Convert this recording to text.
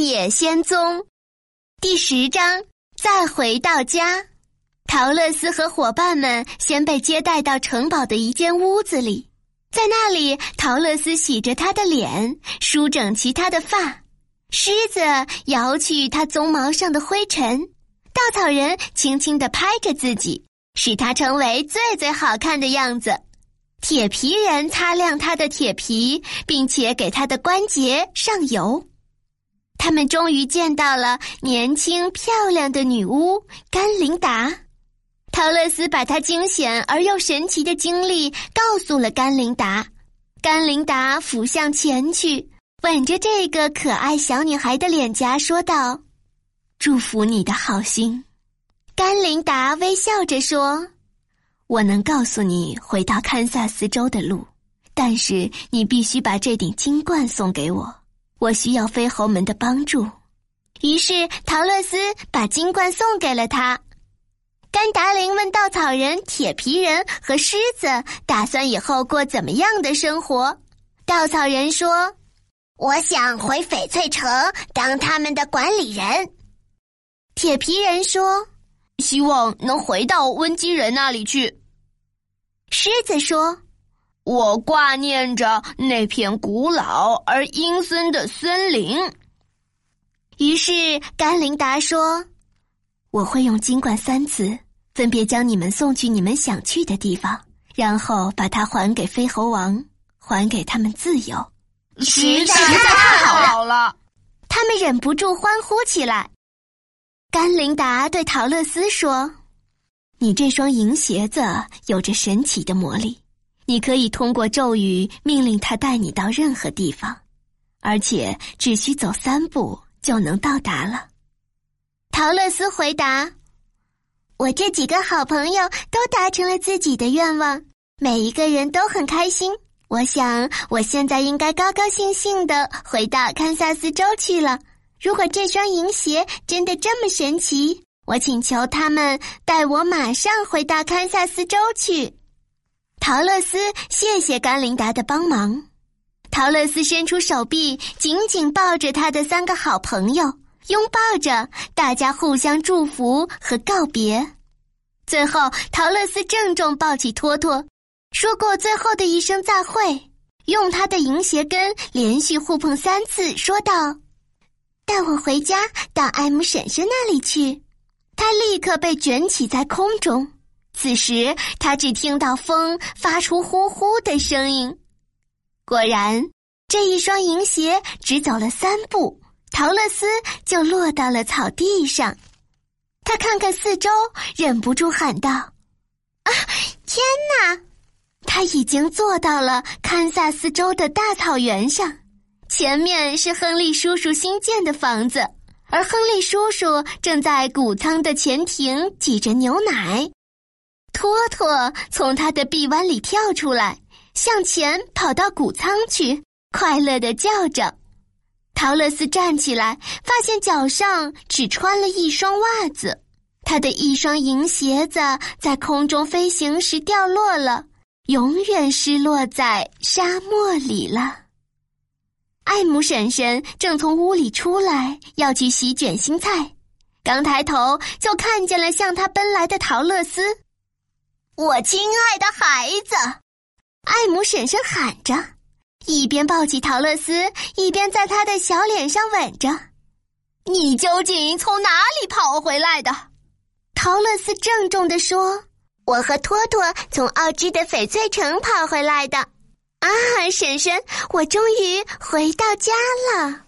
野仙踪第十章，再回到家。陶乐斯和伙伴们先被接待到城堡的一间屋子里，在那里，陶乐斯洗着他的脸，梳整齐他的发，狮子摇去他鬃毛上的灰尘，稻草人轻轻地拍着自己，使他成为最最好看的样子。铁皮人擦亮他的铁皮，并且给他的关节上油。他们终于见到了年轻漂亮的女巫甘琳达。陶乐斯把他惊险而又神奇的经历告诉了甘琳达。甘琳达俯向前去，吻着这个可爱小女孩的脸颊，说道：“祝福你的好心。”甘琳达微笑着说。我能告诉你回到堪萨斯州的路，但是你必须把这顶金冠送给我。我需要飞猴们的帮助。于是陶乐斯把金冠送给了他。甘达林问稻草人、铁皮人和狮子打算以后过怎么样的生活。稻草人说：“我想回翡翠城当他们的管理人。”铁皮人说：“希望能回到温基人那里去。”狮子说：“我挂念着那片古老而阴森的森林。”于是甘琳达说：“我会用金冠三次，分别将你们送去你们想去的地方，然后把它还给飞猴王，还给他们自由。”实在太好了！他们忍不住欢呼起来。甘琳达对陶乐斯说。你这双银鞋子有着神奇的魔力，你可以通过咒语命令他带你到任何地方，而且只需走三步就能到达了。陶乐斯回答：“我这几个好朋友都达成了自己的愿望，每一个人都很开心。我想我现在应该高高兴兴的回到堪萨斯州去了。如果这双银鞋真的这么神奇。”我请求他们带我马上回到堪萨斯州去。陶乐斯，谢谢甘琳达的帮忙。陶乐斯伸出手臂，紧紧抱着他的三个好朋友，拥抱着，大家互相祝福和告别。最后，陶乐斯郑重抱起托托，说过最后的一声再会，用他的银鞋跟连续互碰三次，说道：“带我回家，到艾姆婶婶那里去。”他立刻被卷起在空中。此时，他只听到风发出呼呼的声音。果然，这一双银鞋只走了三步，陶乐斯就落到了草地上。他看看四周，忍不住喊道：“啊，天哪！”他已经坐到了堪萨斯州的大草原上，前面是亨利叔叔新建的房子。而亨利叔叔正在谷仓的前庭挤着牛奶，托托从他的臂弯里跳出来，向前跑到谷仓去，快乐的叫着。陶乐斯站起来，发现脚上只穿了一双袜子，他的一双银鞋子在空中飞行时掉落了，永远失落在沙漠里了。艾姆婶婶正从屋里出来，要去洗卷心菜。刚抬头就看见了向他奔来的陶乐斯。“我亲爱的孩子！”艾姆婶婶喊着，一边抱起陶乐斯，一边在他的小脸上吻着。“你究竟从哪里跑回来的？”陶乐斯郑重地说，“我和托托从奥芝的翡翠城跑回来的。”啊，婶婶，我终于回到家了。